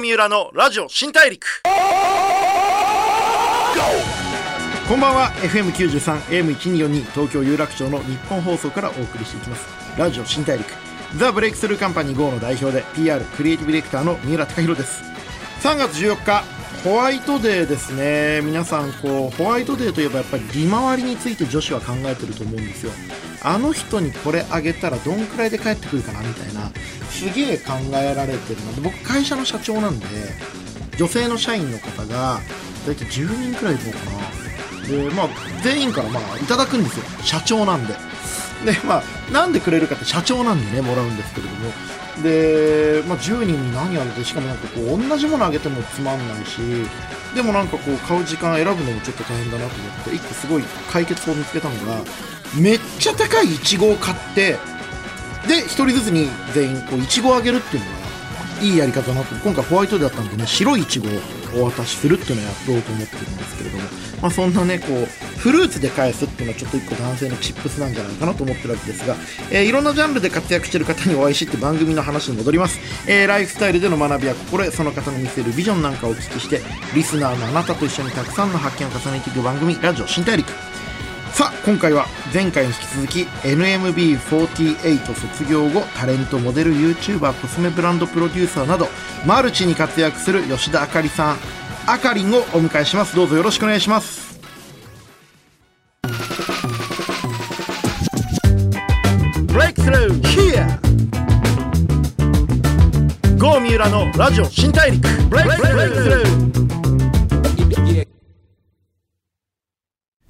三浦のラジオ新大陸。こんばんは。FM93 AM1242 東京有楽町の日本放送からお送りしていきます。ラジオ新大陸。ザ・ブレイクスルーカンパニー GO の代表で PR クリエイティブディレクターの三浦貴大です。3月14日ホワイトデーですね。皆さんこうホワイトデーといえばやっぱり利回りについて女子は考えてると思うんですよ。あの人にこれあげたらどんくらいで帰ってくるかなみたいなすげえ考えられてるので僕会社の社長なんで女性の社員の方が大体10人くらいいるのかな。でまあ全員からまあいただくんですよ。社長なんで。でまあなんでくれるかって社長なんでねもらうんですけれども。で、まあ、10人に何あげてしかもなんかこう同じものあげてもつまんないしでもなんかこう買う時間選ぶのもちょっと大変だなと思って1個すごい解決法を見つけたのがめっちゃ高いイチゴを買ってで1人ずつに全員こうイチゴをあげるっていうのがいいやり方だなと。今回ホワイトデーだったんでね白いイチゴをお渡しするっていうのをやろうと思ってるんですけれども、まあ、そんなねこうフルーツで返すっていうのはちょっと一個男性のチップスなんじゃないかなと思ってるわけですが、えー、いろんなジャンルで活躍してる方にお会いしって番組の話に戻ります、えー、ライフスタイルでの学びや心得その方の見せるビジョンなんかをお聞きしてリスナーのあなたと一緒にたくさんの発見を重ねていく番組ラジオ新大陸。さあ今回は前回に引き続き NMB48 卒業後タレントモデル YouTuber コスメブランドプロデューサーなどマルチに活躍する吉田あかりさんあかりんをお迎えします。どうぞよろしくお願いします。ブレイクスルー Here 郷三浦のラジオ新大陸。ブレイクスルー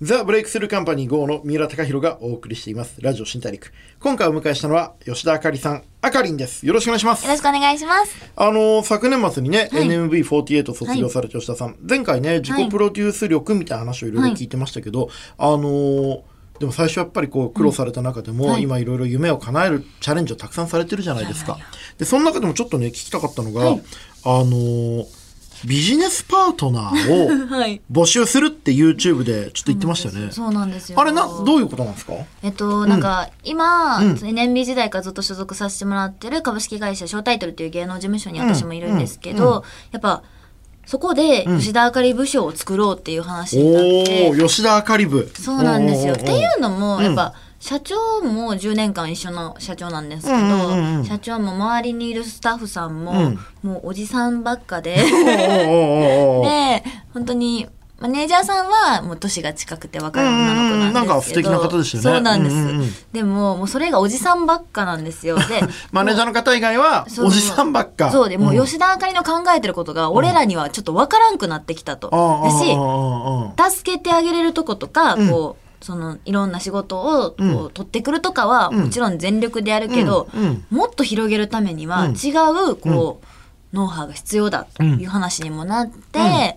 ザ・ブレイクスルーカンパニー GO の三浦貴大がお送りしています。ラジオ新大陸。今回お迎えしたのは吉田あかりさん、あかりんです。よろしくお願いします。よろしくお願いします。あの、昨年末にね、はい、NMB48 卒業された吉田さん、はい、前回ね、自己プロデュース力みたいな話をいろいろ聞いてましたけど、はい、あのーでも最初やっぱりこう苦労された中でも、うんはい、今いろいろ夢を叶えるチャレンジをたくさんされてるじゃないですか。で、その中でもちょっとね、聞きたかったのが、はい、あのービジネスパートナーを 募集するって YouTube でちょっと言ってましたよね。そうなんですよ。あれな、どういうことなんですか？えっと、なんか、今、うん、NMB 時代からずっと所属させてもらってる株式会社ショータイトルっていう芸能事務所に私もいるんですけど、うん。うん、やっぱ、そこで吉田あかり部署を作ろうっていう話になって、うん、吉田あかり部。そうなんですよ。っていうのもやっぱ、社長も10年間一緒の社長なんですけど、うんうんうん、社長も周りにいるスタッフさんも、うん、もうおじさんばっかで。で本当にマネージャーさんはもう年が近くて若い女の子なんですけど、なんか素敵な方ですよね。そうなんです、うんうんうん、でももうそれがおじさんばっかなんですよ。でマネージャーの方以外はおじさんばっか。そうでもう吉田あかりの考えてることが俺らにはちょっと分からんくなってきたと、うん、だし助けてあげれるとことかこう、そのいろんな仕事をこう、うん、取ってくるとかはもちろん全力でやるけど、うん、もっと広げるためには違うこう、ノウハウが必要だという話にもなって、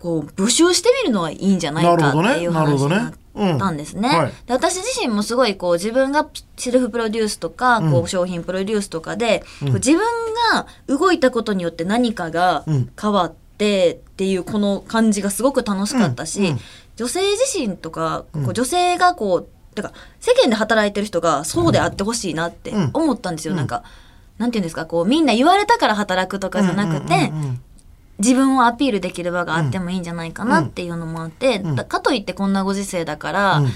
こう募集してみるのはいいんじゃないかっていう話になったんですね。はい、で私自身もすごいこう自分がセルフプロデュースとか、こう商品プロデュースとかで、自分が動いたことによって何かが変わって、っていうこの感じがすごく楽しかったし、女性自身とか、こう女性がこうだから世間で働いてる人がそうであってほしいなって思ったんですよ、うん、なんかなんていうんですかこうみんな言われたから働くとかじゃなくて、自分をアピールできる場があってもいいんじゃないかなっていうのもあって、うん、かといってこんなご時世だから、うん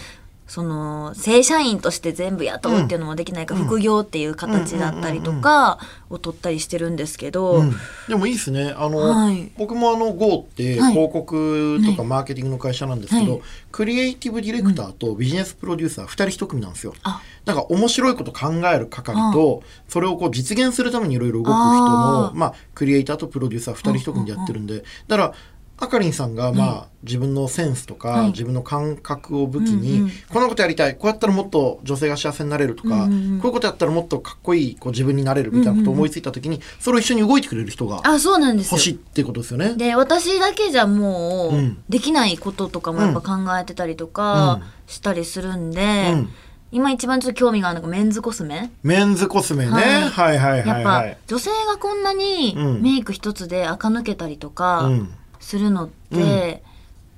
その正社員として全部雇うっていうのもできないか、うん、副業っていう形だったりとかを取ったりしてるんですけど、うん、でもいいですね。あの、はい、僕もあの GO って広告とかマーケティングの会社なんですけど、はい。はい、クリエイティブディレクターとビジネスプロデューサー2人1組なんですよ。なんか面白いこと考える係とそれをこう実現するためにいろいろ動く人のまあ、クリエイターとプロデューサー2人1組でやってるんでだからあかりんさんが、まあ、自分のセンスとか、はい、自分の感覚を武器に、うんうん、こんなことやりたい。こうやったらもっと女性が幸せになれるとか、うんうん、こういうことやったらもっとかっこいいこう自分になれるみたいなことを思いついた時に、うんうん、それを一緒に動いてくれる人があそうなんです欲しいってことですよね。で私だけじゃもう、うん、できないこととかもやっぱ考えてたりとかしたりするんで。今一番ちょっと興味があるのがメンズコスメ。メンズコスメね、はい、はいはいはい、やっぱ女性がこんなにメイク一つで垢抜けたりとか、うんするのって、うん、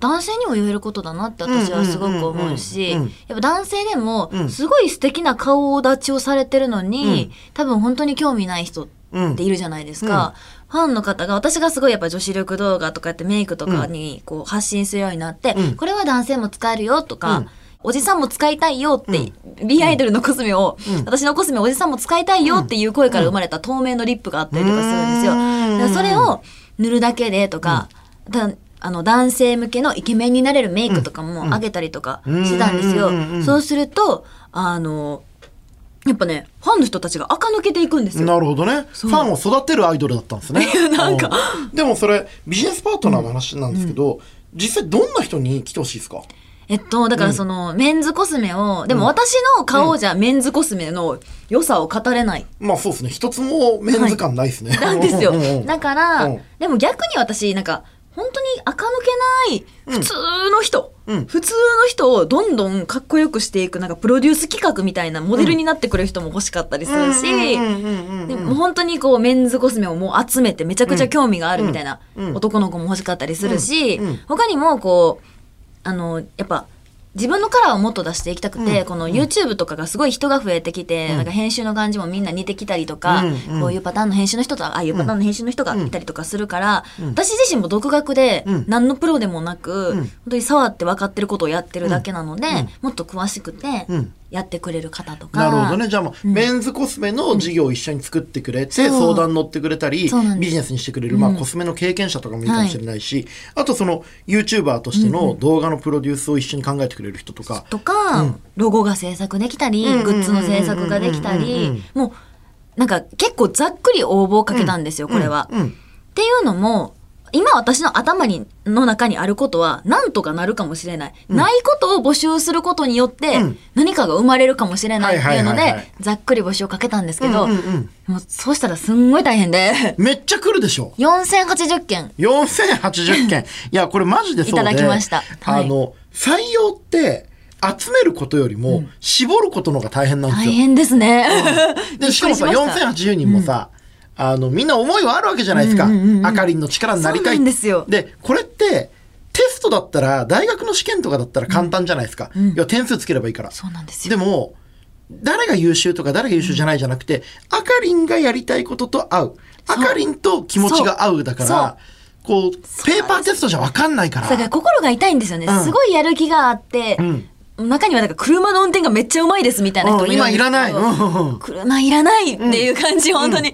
男性にも言えることだなって私はすごく思うし、やっぱ男性でもすごい素敵な顔立ちをされてるのに、多分本当に興味ない人っっているじゃないですか。ファンの方が私がすごいやっぱ女子力動画とかやってメイクとかにこう発信するようになって、うん。これは男性も使えるよとか、うん。おじさんも使いたいよって、B アイドルのコスメを、うん。私のコスメおじさんも使いたいよっていう声から生まれた透明のリップがあったりとかするんですよ。それを塗るだけでとか、だあの男性向けのイケメンになれるメイクとかもあげたりとかしてたんですようんうんうんうんう。んそうすると、あの、やっぱね、ファンの人たちが垢抜けていくんですよ。なるほどね。ファンを育てるアイドルだったんですね。なんかうんでもそれ、ビジネスパートナーの話なんですけど、実際どんな人に来てほしいですか？えっと、だからその、メンズコスメを、でも私の顔じゃメンズコスメの良さを語れない。まあそうですね。一つもメンズ感ないですね。なんですようんうんうん。だから、うんでも逆に私、なんか、本当に垢抜けない普通の人、うん。普通の人をどんどんかっこよくしていく、なんかプロデュース企画みたいなモデルになってくれる人も欲しかったりするし、でも本当にこうメンズコスメをもう集めてめちゃくちゃ興味があるみたいな男の子も欲しかったりするし、他にもこう、あの、やっぱ、自分のカラーをもっと出していきたくて、うん。この YouTube とかがすごい人が増えてきて、なんか編集の感じもみんな似てきたりとか、うん。うん。こういうパターンの編集の人とああいうパターンの編集の人がいたりとかするから、うん。私自身も独学でうん。何のプロでもなく、うん。本当に触って分かってることをやってるだけなので、うん。もっと詳しくてうんやってくれる方とか。なるほどね。じゃあもう、うん。メンズコスメの事業を一緒に作ってくれて、相談乗ってくれたりビジネスにしてくれる、まあうん。コスメの経験者とかもいいかもしれないし、あとその YouTuber としての動画のプロデュースを一緒に考えてくれる人とか、とか、うん。ロゴが制作できたり、うんグッズの制作ができたりうん、もう、なんか結構ざっくり応募をかけたんですよ、これは。っていうのも、今私の頭に、の中にあることは、なんとかなるかもしれない。ないことを募集することによってうん、何かが生まれるかもしれないっていうので、ざっくり募集をかけたんですけど、うんうんうんもうそうしたらすんごい大変で、めっちゃ来るでしょ。4080件。4080件。いや、これマジでそうで。いただきましたはいあの、採用って、集めることよりも、絞ることの方が大変なんですよ。大変ですね。で、しかもさ、びっくりしました4080人もさ、あの、みんな思いはあるわけじゃないですか。うんうんうんうんあかりんの力になりたい。ですよで、これって、テストだったら、大学の試験とかだったら簡単じゃないですか。うんいや、点数つければいいから。そうなんですよ。でも、誰が優秀とか誰が優秀じゃないじゃなくて、あかりんがやりたいことと合う。あかりんと気持ちが合うだから、こう、ペーパーテストじゃわかんないから。だから心が痛いんですよね。うんすごいやる気があって、うん中にはなんか車の運転がめっちゃうまいですみたいな人もいるんですけど、うん今いらない。うんうん車いらないっていう感じ、本当に、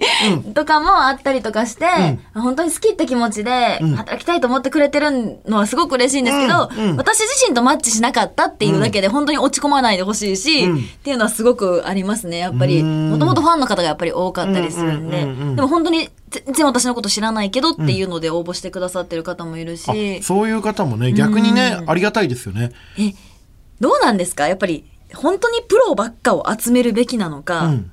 とかもあったりとかして、本当に好きって気持ちでん。働きたいと思ってくれてるのはすごく嬉しいんですけど、私自身とマッチしなかったっていうだけで本当に落ち込まないでほしいし、うん。っていうのはすごくありますね、やっぱり。うん。もともとファンの方がやっぱり多かったりするんで、でも本当に全然私のこと知らないけどっていうので応募してくださってる方もいるし、あそういう方もね、逆にね、うん。ありがたいですよね。えどうなんですか？やっぱり本当にプロばっかを集めるべきなのか、うん。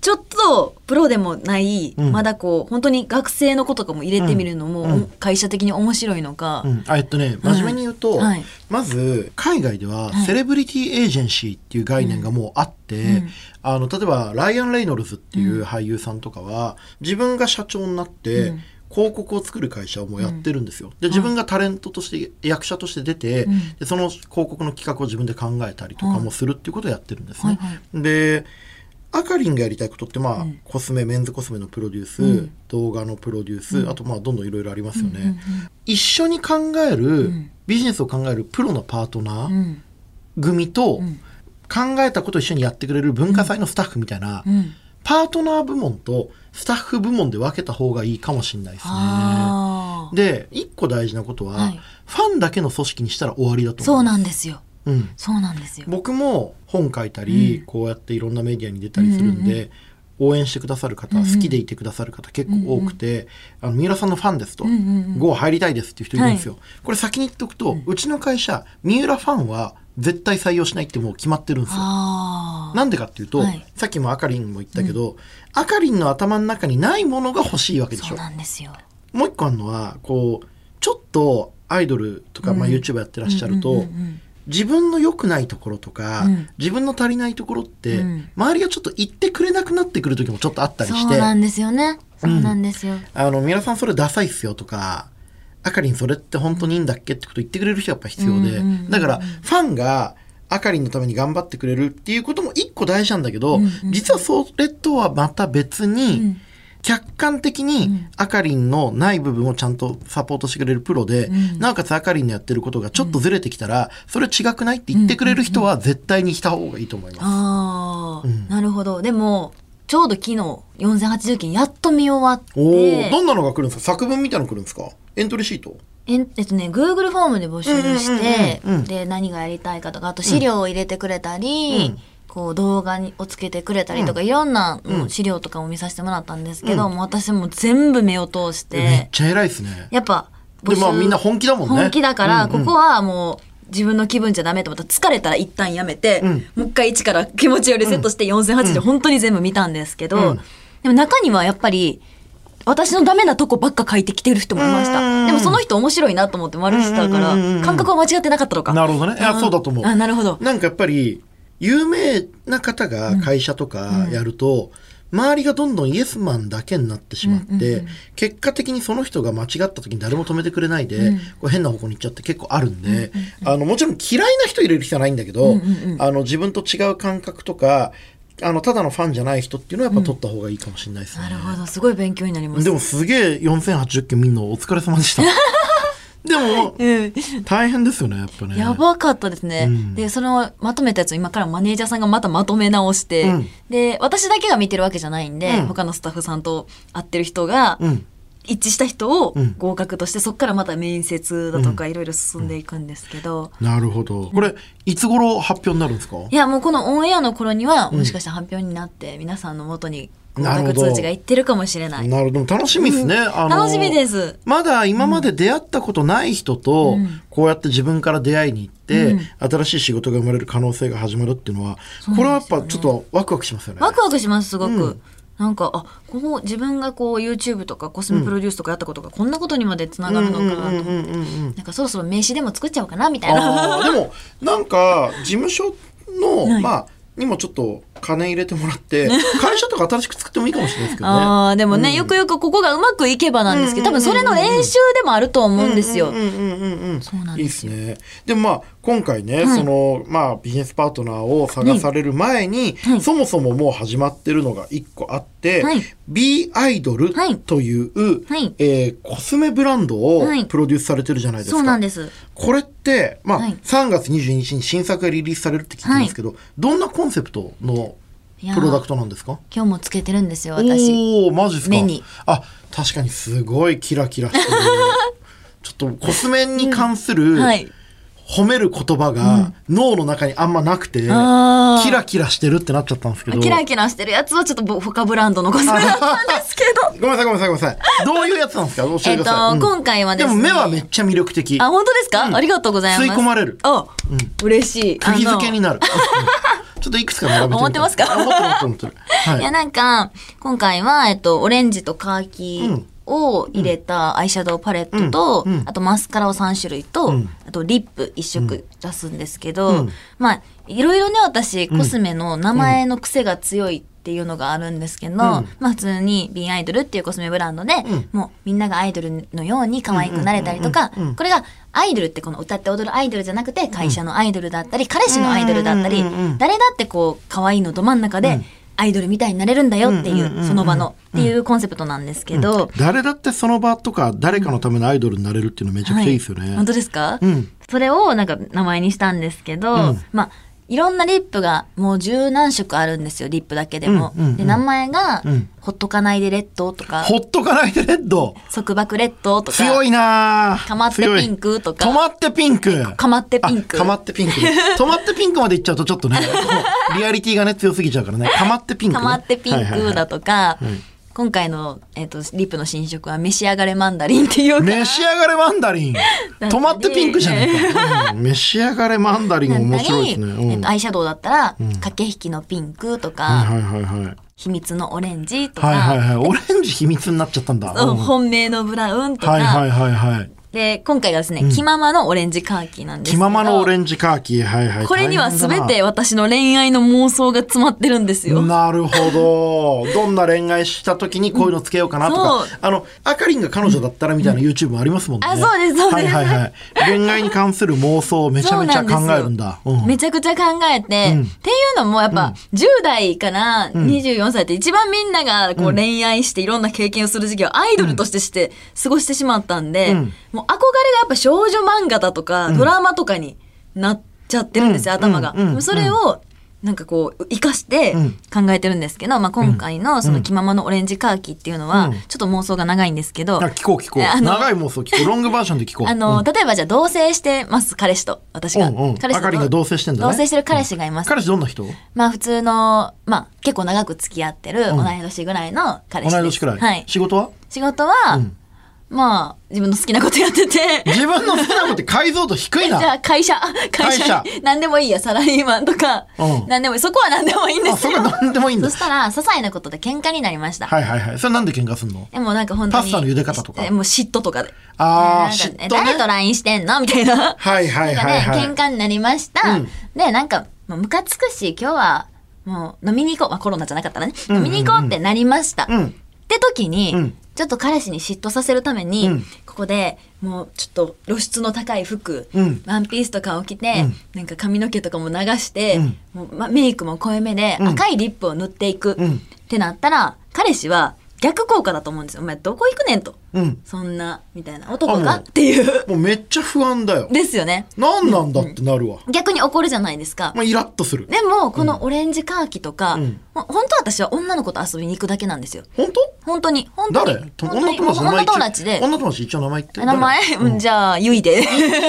ちょっとプロでもない、うん。まだこう本当に学生の子とかも入れてみるのも、うん。うん会社的に面白いのか、えっとね真面目に言うと、はい。まず海外でははい。セレブリティエージェンシーっていう概念がもうあって、うん。あの例えばライアン・レイノルズっていう俳優さんとかは自分が社長になって、うん広告を作る会社をもうやってるんですよ。で自分がタレントとして役者として出て、うん。でその広告の企画を自分で考えたりとかもするっていうことをやってるんですね。であかりんがやりたいことってまあ、うん。コスメメンズコスメのプロデュース、うん。動画のプロデュース、あとまあどんどんいろいろありますよね。うんうんうん。一緒に考える、ん。ビジネスを考えるプロのパートナーうん。組と、ん。考えたことを一緒にやってくれる文化祭のスタッフみたいな、うんパートナー部門とスタッフ部門で分けた方がいいかもしれないですね。で一個大事なことは、はい。ファンだけの組織にしたら終わりだとそう。なんですよ。うん。そうなんですよ。僕も本書いたり、うん。こうやっていろんなメディアに出たりするんで、うんうん応援してくださる方、うんうん好きでいてくださる方結構多くて、あの三浦さんのファンですと、うんうんうん GO 入りたいですっていう人いるんですよ、これ先に言っておくと、うちの会社三浦ファンは絶対採用しないってもう決まってるんですよ。あなんでかっていうと、はい。さっきもあかりんも言ったけど、あかりんの頭の中にないものが欲しいわけでしょ。なんですよ。もう一個あるのはこうちょっとアイドルとか、まあ、うん。YouTuber やってらっしゃると、うんうんうんうん。自分の良くないところとか、うん。自分の足りないところって、うん。周りがちょっと言ってくれなくなってくる時もちょっとあったりして。そうなんですよね。そうなんですよ、あの皆さんそれダサいっすよとかあかりんそれって本当にいいんだっけ？ってこと言ってくれる人やっぱ必要で、うんうんうんうんだからファンがあかりんのために頑張ってくれるっていうことも一個大事なんだけど、うんうん実はそれとはまた別に、うん。客観的にあかりんのない部分をちゃんとサポートしてくれるプロで、なおかつあかりんのやってることがちょっとずれてきたら、それ違くないって言ってくれる人は絶対にした方がいいと思います。ああ、なるほど。でも、ちょうど昨日、4080件やっと見終わって、どんなのが来るんですか？作文みたいなの来るんですか？エントリーシート？えっとね、Google フォームで募集して、うんうんうんうんで、何がやりたいかとか、あと資料を入れてくれたり、こう動画にをつけてくれたりとか、いろんな、うん資料とかも見させてもらったんですけど、もう私も全部目を通し、めってちゃ偉いですね。やっぱ、でまあみんな本気だもんね。本気だから、うんうん。ここはもう、自分の気分じゃダメと思ったら疲れたら一旦やめて、んもう一回一から気持ちをリセットして4080本当に全部見たんですけど、うんでも中にはやっぱり私のダメなとこばっか書いてきてる人もいました。うんでもその人面白いなと思って丸したからうんうんうんうん、感覚は間違ってなかったのか。なるほどね。いや、んそうだと思う。あ、なるほど。なんかやっぱり、有名な方が会社とかやると、周りがどんどんイエスマンだけになってしまって、結果的にその人が間違った時に誰も止めてくれないで、こう変な方向に行っちゃって結構あるんで、あの、もちろん嫌いな人入れる必要はないんだけど、あの、自分と違う感覚とか、あの、ただのファンじゃない人っていうのはやっぱ取った方がいいかもしれないですね。なるほど。すごい勉強になります。でもすげえ4080件見んのお疲れ様でした。でも、うん。大変ですよね、やっぱね。やばかったですね。うん。で、そのまとめたやつを今からマネージャーさんがまたまとめ直して、うん。で、私だけが見てるわけじゃないんで、うん。他のスタッフさんと会ってる人が、うん。一致した人をうん。合格として、そこからまた面接だとかいろいろ進んでいくんですけど、なるほど。これ、いつ頃発表になるんですか？いや、もうこのオンエアの頃には、もしかしたら発表になって、皆さんの元に合なるほど格通知がいってるかもしれない。なるほど。楽しみですね。あの楽しみです。まだ今まで出会ったことない人と、うんこうやって自分から出会いに行って、うん新しい仕事が生まれる可能性が始まるっていうのは、これはやっぱちょっとワクワクしますよね。ワクワクします、すごく。うんなんか、あ、ここ自分がこう YouTube とかコスメプロデュースとかやったことがこんなことにまでつながるのかなとなんかそろそろ名刺でも作っちゃおうかなみたいな。でもなんか事務所の、はいまあにもちょっと金入れてもらって会社とか新しく作ってもいいかもしれないですけどね。ああ、でもね、うんよくよくここがうまくいけばなんですけど、多分それの練習でもあると思うんですようん。うんうん。そうなんいいですよですね。でもまあ今回ね、はいそのまあビジネスパートナーを探される前に、はいそもそももう始まってるのが一個あって、はい B アイドルはいという、はいえーコスメブランドをはいプロデュースされてるじゃないですか。そうなんです。これって、まあ、はい。3月22日に新作がリリースされるって聞いてますけど、どんなコンセプトのプロダクトなんですか？今日もつけてるんですよ、私。おおマジですか？目に。あ確かにすごいキラキラしてる。ちょっとコスメに関するはい。褒める言葉が脳の中にあんまなくて、あー。キラキラしてるってなっちゃったんですけど。キラキラしてるやつはちょっと他ブランドのコスメだったんですけど。ごめんなさいごめんなさいごめんなさい。どういうやつなんですか？教えてください、えっとうん。今回はですね。でも目はめっちゃ魅力的。あ、本当ですか、うん。ありがとうございます。吸い込まれる。あ、嬉しい。釘付けになる。ちょっといくつか並べて思ってますか？あ思ってる思ってる思ってるはい。いや、なんか、今回は、えっと、オレンジとカーキを入れたアイシャドウパレットと、うん。うん。あとマスカラを3種類と、うん。あとリップ1色出すんですけど、うん。まあ、いろいろね、私、コスメの名前の癖が強いっていうのがあるんですけど、まあ普通にビンアイドルっていうコスメブランドで、ん。もうみんながアイドルのように可愛くなれたりとか、これがアイドルってこの歌って踊るアイドルじゃなくて会社のアイドルだったり、彼氏のアイドルだったり、誰だってこう可愛いのど真ん中で、アイドルみたいになれるんだよっていうんうんうんうん。う、その場のっていうコンセプトなんですけど、誰だってその場とか誰かのためのアイドルになれるっていうのめちゃくちゃいいですよね。本当ですか、うん。それをなんか名前にしたんですけど、うん。まあ、いろんなリップがもう十何色あるんですよ、リップだけでも。うんうんうん。で、名前が、うん。ほっとかないでレッドとか、ほっとかないでレッド？束縛レッドとか、強いなぁかまってピンクとか。止まってピンク。かまってピンク。あかまってピンク。止まってピンクまでいっちゃうとちょっとねリアリティがね強すぎちゃうからね。かまってピンク、ね、かまってピンクだととか、今回の、えっとリップの新色は召し上がれマンダリンっていう召し上がれマンダリン。止まってピンクじゃないか、うん。召し上がれマンダリン面白いですね、うんえっと、アイシャドウだったら、駆け引きのピンクとか、はいはいはいはい。秘密のオレンジとか、はいはいはい。オレンジ秘密になっちゃったんだ、うん。本命のブラウンとか、はいはいはいはいで、今回がですね、気ままのオレンジカーキなんですけど。気ままのオレンジカーキはいはい。これには全て私の恋愛の妄想が詰まってるんですよ。なるほど。どんな恋愛した時にこういうのつけようかなとか、あの、あかりんが彼女だったらみたいな YouTube もありますもんね。あそうですそうですはいはいはい。恋愛に関する妄想をめちゃめちゃ考えるんだ。そうなんめちゃくちゃ考えて、うんっていうのもやっぱ、10代から24歳って一番みんながこう恋愛していろんな経験をする時期をアイドルとしてして過ごしてしまったんで、うんもう憧れがやっぱ少女漫画だとか、ドラマとかになっちゃってるんですよ、うん。頭が。うん。うん。それをなんかこう生かしてうん。考えてるんですけど、まあ、今回のその気ままのオレンジカーキっていうのは、うん。ちょっと妄想が長いんですけど、あ聞こう聞こう。長い妄想聞こう。ロングバージョンで聞こう。あの、うん。例えばじゃあ同棲してます彼氏と私が、うんうん。彼氏が同棲してんだね。同棲してる彼氏がいます、彼氏どんな人？まあ普通のまあ結構長く付き合ってるん。同い年ぐらいの彼氏同い年くらい。はい。仕事は？仕事は、うんまあ自分の好きなことやってて。自分の好きなことって解像度低いな。じゃあ会社。会社何でもいいやサラリーマンとか、うん。何でもいいそこは何でもいいんであ、すよ。それは何でもいいんだ。そ。したら些細なことで喧嘩になりました、はいはいはい。それなんで喧嘩すんの？でもなんか本当にパスタの茹で方とか？えもう嫉妬とかで。あーなんか嫉妬ね。誰と LINE してんの？みたいな。はいはいはいはい。喧嘩になりました、うん。でなんかもうムカつくし今日はもう飲みに行こう、まあ、コロナじゃなかったらね、飲みに行こうってなりました、うんって時に、うん。ちょっと彼氏に嫉妬させるために、うん。ここでもうちょっと露出の高い服、うん。ワンピースとかを着て、うん。なんか髪の毛とかも流して、うん。もうま、メイクも濃いめで、うん。赤いリップを塗っていく、うん。ってなったら彼氏は逆効果だと思うんですよ。お前どこ行くねんと。うん。そんな、みたいな。男かあもうっていう。もうめっちゃ不安だよ。ですよね。何なんだってなるわ。逆に怒るじゃないですか。まあ、イラッとする。でも、このオレンジカーキとか、うんもう本当は私は女の子と遊びに行くだけなんですよ。本当？本当に。本当に。誰？と本当に女友達女友達で。女友達一応名前言って。名前、誰？うん、じゃあ、ゆいで。イン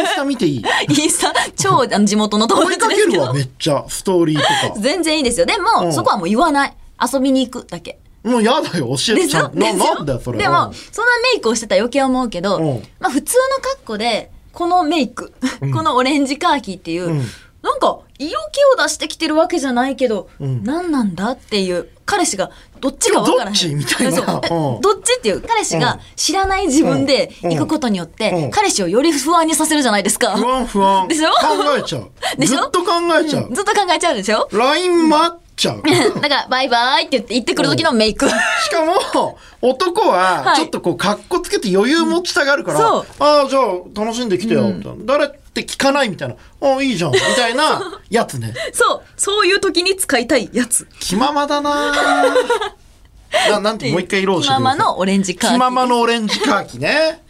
スタ見ていい？インスタ、超あの地元の友追い達ですけけるわ、め。っちゃ。ストーリーとか。全然いいですよ。でも、うんそこはもう言わない。遊びに行くだけ。もうやだよ、教えちゃん。な、なんだよ、それ。でも、そんなメイクをしてたら余計思うけど、うん。まあ普通の格好で、このメイク、このオレンジカーキっていう、うん。なんか、色気を出してきてるわけじゃないけど、うん。何なんだっていう、彼氏が、どっちか分からへん。どっちみたいな。どっちっていう、彼氏が知らない自分でうん。行くことによって、うん。彼氏をより不安にさせるじゃないですか。不安不安。でしょ？考えちゃう。でしょ？ずっと考えちゃう。ずっと考えちゃうでしょ？LINE 待っちゃう。だから、バイバイって言って行ってくる時のメイク。しかも、男は、はいちょっとこう、格好つけて余裕持ちたがるから、そうああ、じゃあ、楽しんできてよ、みたいな。誰って聞かないみたいな。ああ、いいじゃん、みたいな やつね。そう、そういう時に使いたいやつ。気ままだなななんて、もう一回色を教えて気ください。ままのオレンジカーキ。気ままのオレンジカーキね。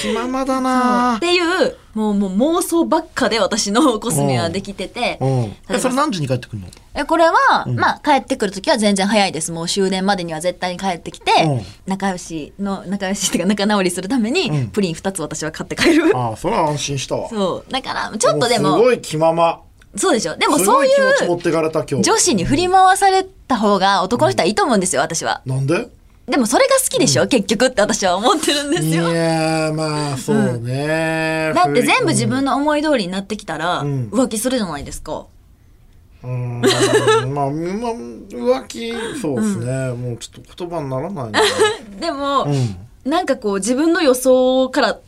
気ままだなっていう、もうもう妄想ばっかで私のコスメはできてて。えそれ何時に帰ってくるの？えこれは、まあ帰ってくる時は全然早いです。もう終電までには絶対に帰ってきて、うん仲良しの、仲良しっていうか仲直りするために、うんプリン2つ私は買って帰る。ああ、それは安心したわ。そう。だから、ちょっとですも、ごい気まま。そうでしょ。でもそういうてかれた今日。女子に振り回された方が男の人はいいと思うんですよ、私は。なんで？でもそれが好きでしょ、結局って私は思ってるんですいよ。やーまあそうね、だって全部自分の思い通りになってきたら、ん。浮気するじゃないですか。うん。まあ、まあ、浮気そうですね、もうちょっと言葉にならないね。でも、うん。なんかこう自分の予想から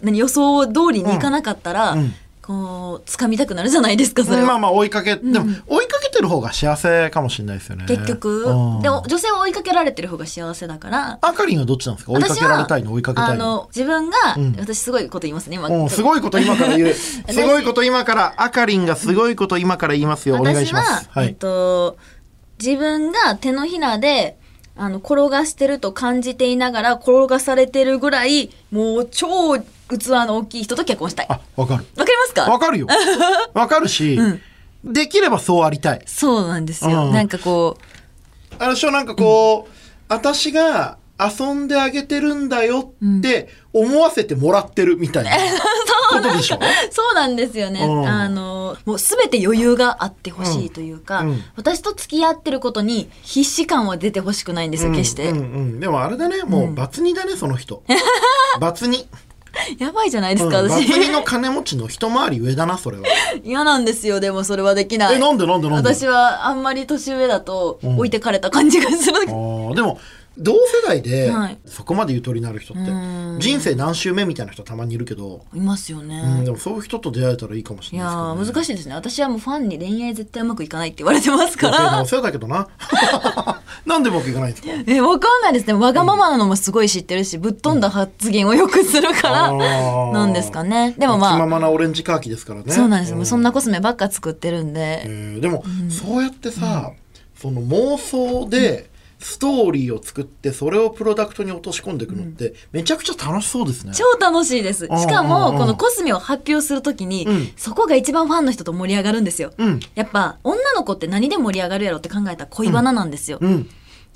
何予想通りにいかなかったら、うんこう掴みたくなるじゃないですかそれは、まあまあ追いかけ、でも追いかけてる方が幸せかもしれないですよね。結局、うん。でも女性は追いかけられてる方が幸せだから。あかりんはどっちなんですか？追いかけられたいの追いかけたいの。あの自分が、ん。私すごいこと言いますね今、うん、すごいこと今から言う。すごいこと今から、あかりんがすごいこと今から言いますよ。お願いします。私は、えっと、自分が手のひらであの転がしてると感じていながら転がされてるぐらいもう超器の大きい人と結婚したい。わかあ、わかる。りますか？わかるよ。わかるし、できればそうありたい。そうなんですよ、うん。なんかこうあの人なんかこう、私が遊んであげてるんだよって思わせてもらってるみたいな ことでしょ、そうなんですよね。うん。あの、もうすべて余裕があってほしいというか、うん。うん。私と付き合ってることに必死感は出てほしくないんですよ、決して。うん。うん、でもあれだね、もうバツ2だね、その人。バツ2。やばいじゃないですうんか、バツ私。2の金持ちの一回り上だな、それは。嫌なんですよ、でもそれはできない。え、なんでなんでなんで私はあんまり年上だとん置いてかれた感じがする。あーでも同世代ではい。そこまでゆとりのある人ってうん。人生何周目みたいな人たまにいるけど、いますよね、うん、でもそういう人と出会えたらいいかもしれないですね、ー難しいですね。私はもうファンに恋愛絶対うまくいかないって言われてますから。お世話だけどな。なんでうまくいかないんですか？えわかんないですね。わがままなのもすごい知ってるしぶっ飛んだ発言をよくするから、あー。なんですかね。でも気まあままなオレンジカーキですからね。そうなんですよ、もううん。そんなコスメばっか作ってるんで、えーでも、そうやってさ、その妄想でストーリーを作ってそれをプロダクトに落とし込んでいくのってめちゃくちゃ楽しそうですね。超楽しいです。しかも、このコスメを発表するときに、うんそこが一番ファンの人と盛り上がるんですよ。うんやっぱ、女の子って何で盛り上がるやろって考えたら恋バナなんですよ。うん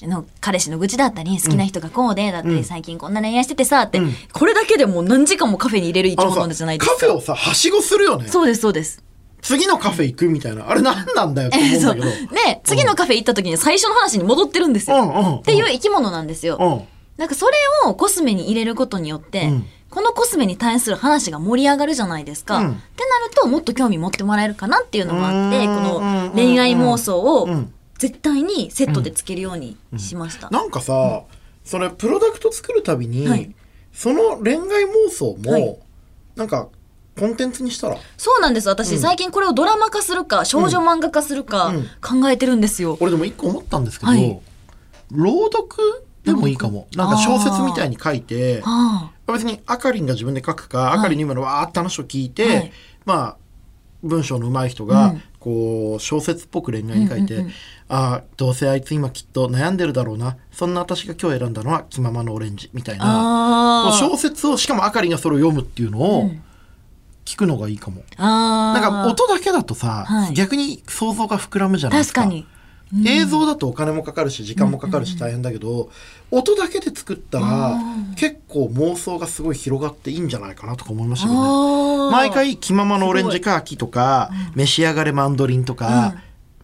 あの彼氏の愚痴だったり、好きな人がこうで、だったり、うん最近こんな恋愛しててさ、って、うんこれだけでもう何時間もカフェに入れる生き物じゃないですか。カフェをさはしごするよね。そうです、そうです。次のカフェ行くみたいなあれ何なんだよって。思うんだけど。で、次のカフェ行った時に最初の話に戻ってるんですよ。うんうんうんっていう生き物なんですよ。うんなんかそれをコスメに入れることによって、うんこのコスメに対する話が盛り上がるじゃないですか。うんってなるともっと興味持ってもらえるかなっていうのもあって、うんこの恋愛妄想をうん絶対にセットでつけるようにしました。なんかさ、それプロダクト作るたびに、はいその恋愛妄想も、はいなんかコンテンツにしたら？そうなんです。私、最近これをドラマ化するか、少女漫画化するかうん。考えてるんですよ。俺でも一個思ったんですけど、はい。朗読でもいいかも。なんか小説みたいに書いて、は別にあかりんが自分で書くか、あかりんの今のわーって話を聞いて、はい。まあ文章の上手い人が、うん。こう小説っぽく恋愛に書いて、うんうんうんああどうせあいつ今きっと悩んでるだろうな。そんな私が今日選んだのは気ままのオレンジみたいあ。なこうあ小説をしかもあかりんがそれを読むっていうのをうん聞くのがいいかも。あ。なんか音だけだとさ、はい逆に想像が膨らむじゃないですか。確かに。映像だとお金もかかるし時間もかかるし大変だけど、音だけで作ったら結構妄想がすごい広がっていいんじゃないかなとか思いましたけどね。毎回気ままのオレンジカーキとか、召し上がれマンドリンとか、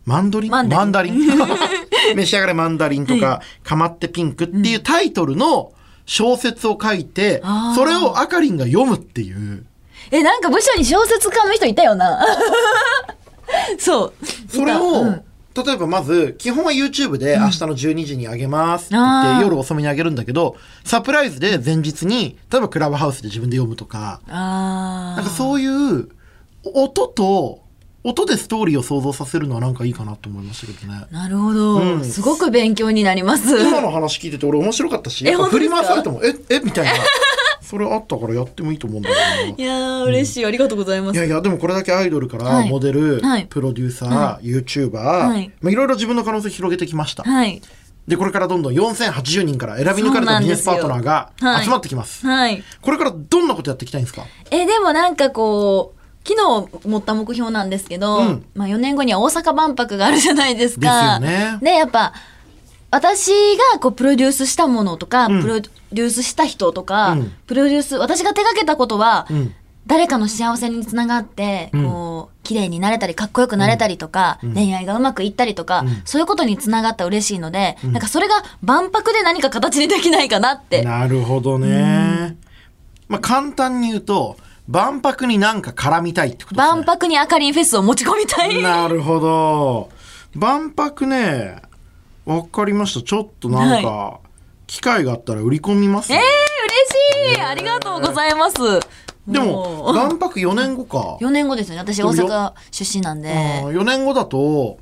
マンドリン？マンダリンマンダリン？召し上がれマンダリンとか、かまってピンクっていうタイトルの小説を書いて、それをあかりんが読むっていう。え、なんか部署に小説家の人いたよな。そう。それを、うん例えばまず、基本は YouTube で明日の12時にあげますって言って、夜遅めにあげるんだけど、サプライズで前日に、例えばクラブハウスで自分で読むとか、ああ。なんかそういう、音と、音でストーリーを想像させるのはなんかいいかなと思いましたけどね。なるほど、うんすごく勉強になります。今の話聞いてて俺面白かったし、振り回されても、え、えみたいな。それあったからやってもいいと思うんだけどな。いやー、嬉しい。ありがとうございます。いやいや、でもこれだけアイドルからはいモデル、はいプロデューサー、は YouTuber、はいまあいろいろ自分の可能性広げてきました。はい。で、これからどんどん4080人から選び抜かれたビジネスパートナーが集まってきます。はい。これからどんなことやっていきたいんですか？え、でもなんかこう、昨日持った目標なんですけど、うんまあ4年後には大阪万博があるじゃないですか。ですよねで、やっぱ、私がこうプロデュースしたものとか、うんプロデュースした人とか、うんプロデュース、私が手掛けたことは、うん。誰かの幸せにつながって、うんこう、綺麗になれたり、かっこよくなれたりとか、うん恋愛がうまくいったりとか、うんそういうことにつながったら嬉しいので、んなんかそれが万博で何か形にできないかなって。なるほどね。まあ簡単に言うと、万博になんか絡みたいってことですね。万博にあかりんフェスを持ち込みたい。なるほど。万博ね、わかりました。ちょっとなんか、機会があったら売り込みます、えー、ね。嬉しいありがとうございます。でも、万博4年後か。4年後ですよね。私大阪出身なんで。4年後だと、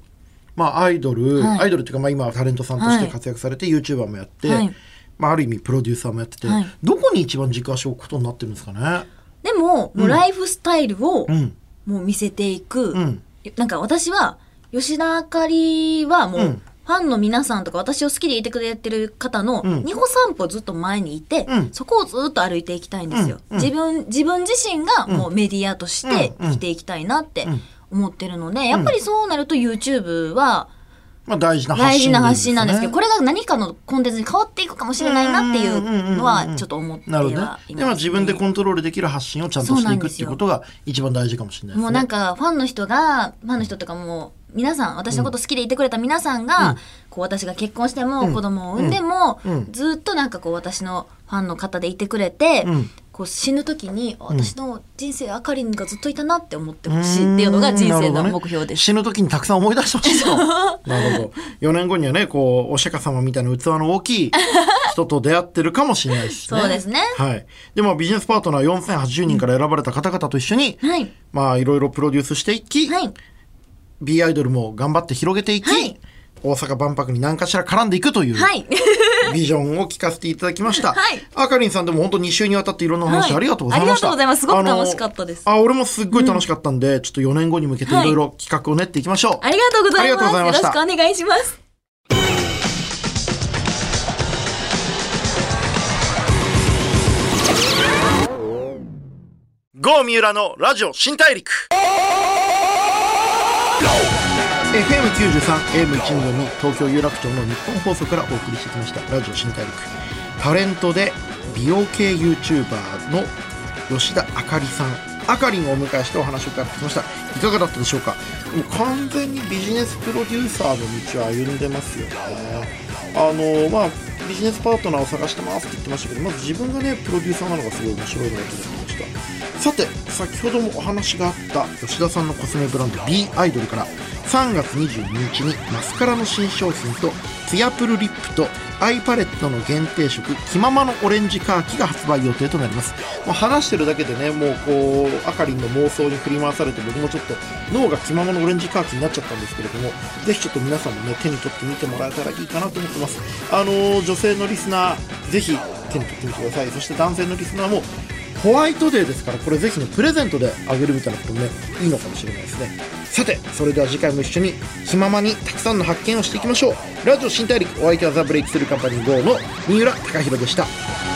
まあ、アイドル、はいアイドルっていうか、まあ、今はタレントさんとしてはい活躍されて、YouTuber もやって、はいまあ、ある意味プロデューサーもやってて、はいどこに一番軸足を置くことになってるんですかね？でも、もうライフスタイルをうん。もう見せていく。うん。なんか私は、吉田あかりはもう、うんファンの皆さんとか私を好きでいてくれてる方のうん。二歩三歩ずっと前にいて、うん。そこをずっと歩いていきたいんですよ。うん。うん。自分、自分自身がもうメディアとして生きていきたいなってうん。思ってるので、やっぱりそうなると YouTube はまあ、大事な発信大事な発信なんですけど、これれが何かのコンテンツに変わっていくかもしれないなっていうのはちょっと思ってなるほどねはいます、でも自分でコントロールできる発信をちゃんとしていくっていうことが一番大事かもしれないですね。もうなんかファンの人がファンの人とかも皆さん私のこと好きでいてくれた皆さんが、うん。こう私が結婚しても、うん。子供を産んでも、うん。ずっとなんかこう私のファンの方でいてくれて、うん。ここう死ぬ時に私の人生あかりんがずっといたなって思ってほしいっていうのが人生の目標です、ね、死ぬ時にたくさん思い出してほしいとなるほど。4年後にはねこうお釈迦様みたいな器の大きい人と出会ってるかもしれないですね。そうですね。はい。でもビジネスパートナー4080人から選ばれた方々と一緒に、はい、まあいろいろプロデュースしていき、はい、B アイドルも頑張って広げていき、はい大阪万博に何かしら絡んでいくという、はい、ビジョンを聞かせていただきました。はい、あかりんさんでも本当2週にわたっていろんな話ありがとうございました。はい、ありがとうございます。すごく楽しかったです。あ、俺もすっごい楽しかったんで、うん、ちょっと4年後に向けていろいろ企画を練っていきましょう、はい、ありがとうございます。よろしくお願いします。郷三浦のラジオ新大陸 FM93、AM124 東京有楽町の日本放送からお送りしてきました。ラジオ新大陸。タレントで美容系 YouTuber の吉田あかりさん。あかりんをお迎えしてお話を伺ってきました。いかがだったでしょうか？もう完全にビジネスプロデューサーの道を歩んでますよね。あのまあビジネスパートナーを探してますって言ってましたけどまず自分がねプロデューサーなのがすごい面白いなと思いましたさて先ほどもお話があった吉田さんのコスメブランド B アイドルから3月22日にマスカラの新商品とツヤプルリップとアイパレットの限定色気ままのオレンジカーキが発売予定となります。もう話してるだけでねもうこうあかりんの妄想に振り回されて僕もちょっと脳が気ままのオレンジカーキになっちゃったんですけれどもぜひちょっと皆さんもね手に取ってみてもらえたらいいかなと思ってます。あのー、女性のリスナーぜひ手に取ってみてください。そして男性のリスナーもホワイトデーですからこれぜひねプレゼントであげるみたいなこともねいいのかもしれないですね。さてそれでは次回も一緒に気ままにたくさんの発見をしていきましょう。ラジオ新大陸お相手はザ・ブレイクスルーカンパニー GO の三浦貴大でした。